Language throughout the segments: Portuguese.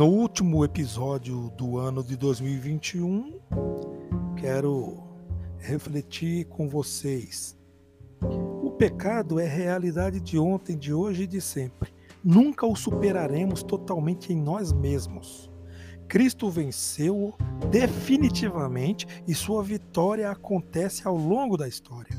No último episódio do ano de 2021, quero refletir com vocês. O pecado é realidade de ontem, de hoje e de sempre. Nunca o superaremos totalmente em nós mesmos. Cristo venceu definitivamente e sua vitória acontece ao longo da história.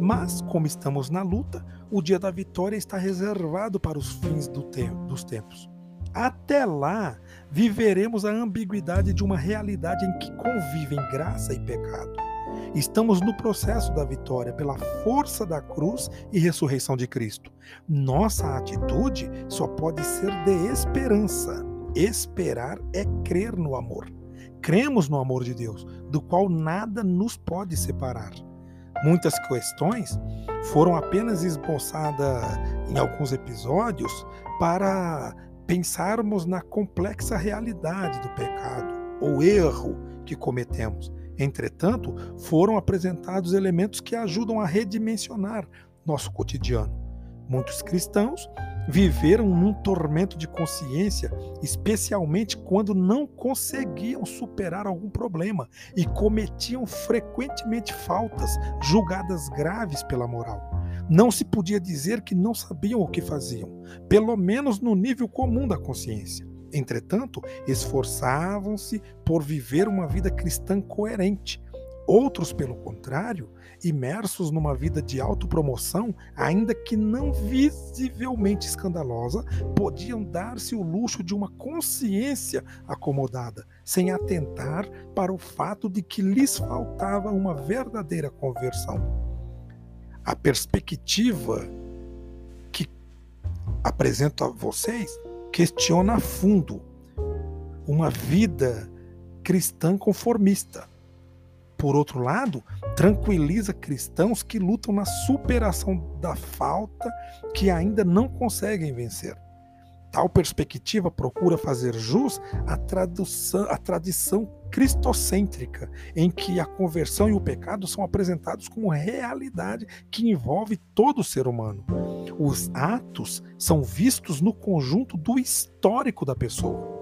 Mas, como estamos na luta, o dia da vitória está reservado para os fins do dos tempos. Até lá, viveremos a ambiguidade de uma realidade em que convivem graça e pecado. Estamos no processo da vitória pela força da cruz e ressurreição de Cristo. Nossa atitude só pode ser de esperança. Esperar é crer no amor. Cremos no amor de Deus, do qual nada nos pode separar. Muitas questões foram apenas esboçadas em alguns episódios para pensarmos na complexa realidade do pecado ou erro que cometemos. Entretanto, foram apresentados elementos que ajudam a redimensionar nosso cotidiano. Muitos cristãos viveram num tormento de consciência, especialmente quando não conseguiam superar algum problema e cometiam frequentemente faltas julgadas graves pela moral. Não se podia dizer que não sabiam o que faziam, pelo menos no nível comum da consciência. Entretanto, esforçavam-se por viver uma vida cristã coerente. Outros, pelo contrário, imersos numa vida de autopromoção, ainda que não visivelmente escandalosa, podiam dar-se o luxo de uma consciência acomodada, sem atentar para o fato de que lhes faltava uma verdadeira conversão a perspectiva que apresento a vocês questiona a fundo uma vida cristã conformista. Por outro lado, tranquiliza cristãos que lutam na superação da falta que ainda não conseguem vencer. Tal perspectiva procura fazer jus à, tradução, à tradição cristocêntrica, em que a conversão e o pecado são apresentados como realidade que envolve todo o ser humano. Os atos são vistos no conjunto do histórico da pessoa.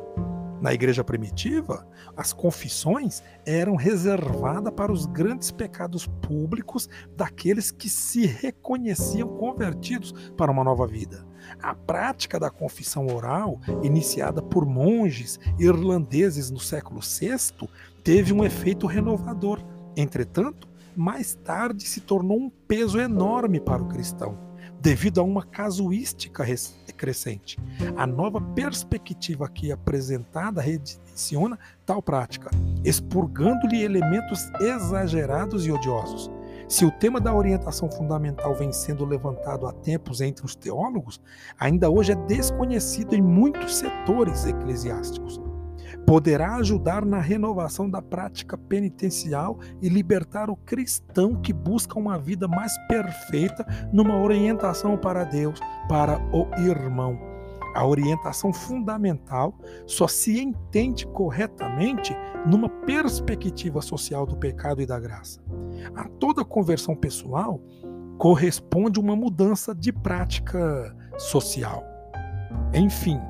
Na igreja primitiva, as confissões eram reservadas para os grandes pecados públicos daqueles que se reconheciam convertidos para uma nova vida. A prática da confissão oral, iniciada por monges irlandeses no século VI, teve um efeito renovador. Entretanto, mais tarde se tornou um peso enorme para o cristão devido a uma casuística crescente. A nova perspectiva aqui apresentada rediciona tal prática, expurgando-lhe elementos exagerados e odiosos. Se o tema da orientação fundamental vem sendo levantado há tempos entre os teólogos, ainda hoje é desconhecido em muitos setores eclesiásticos poderá ajudar na renovação da prática penitencial e libertar o cristão que busca uma vida mais perfeita numa orientação para Deus, para o irmão. A orientação fundamental só se entende corretamente numa perspectiva social do pecado e da graça. A toda conversão pessoal corresponde uma mudança de prática social. Enfim,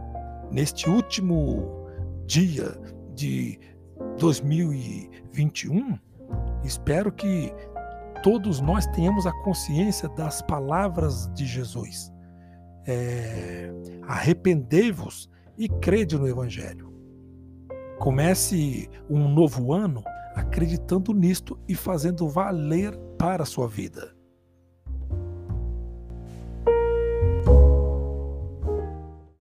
neste último dia de 2021, espero que todos nós tenhamos a consciência das palavras de Jesus. É, Arrependei-vos e crede no Evangelho. Comece um novo ano acreditando nisto e fazendo valer para a sua vida.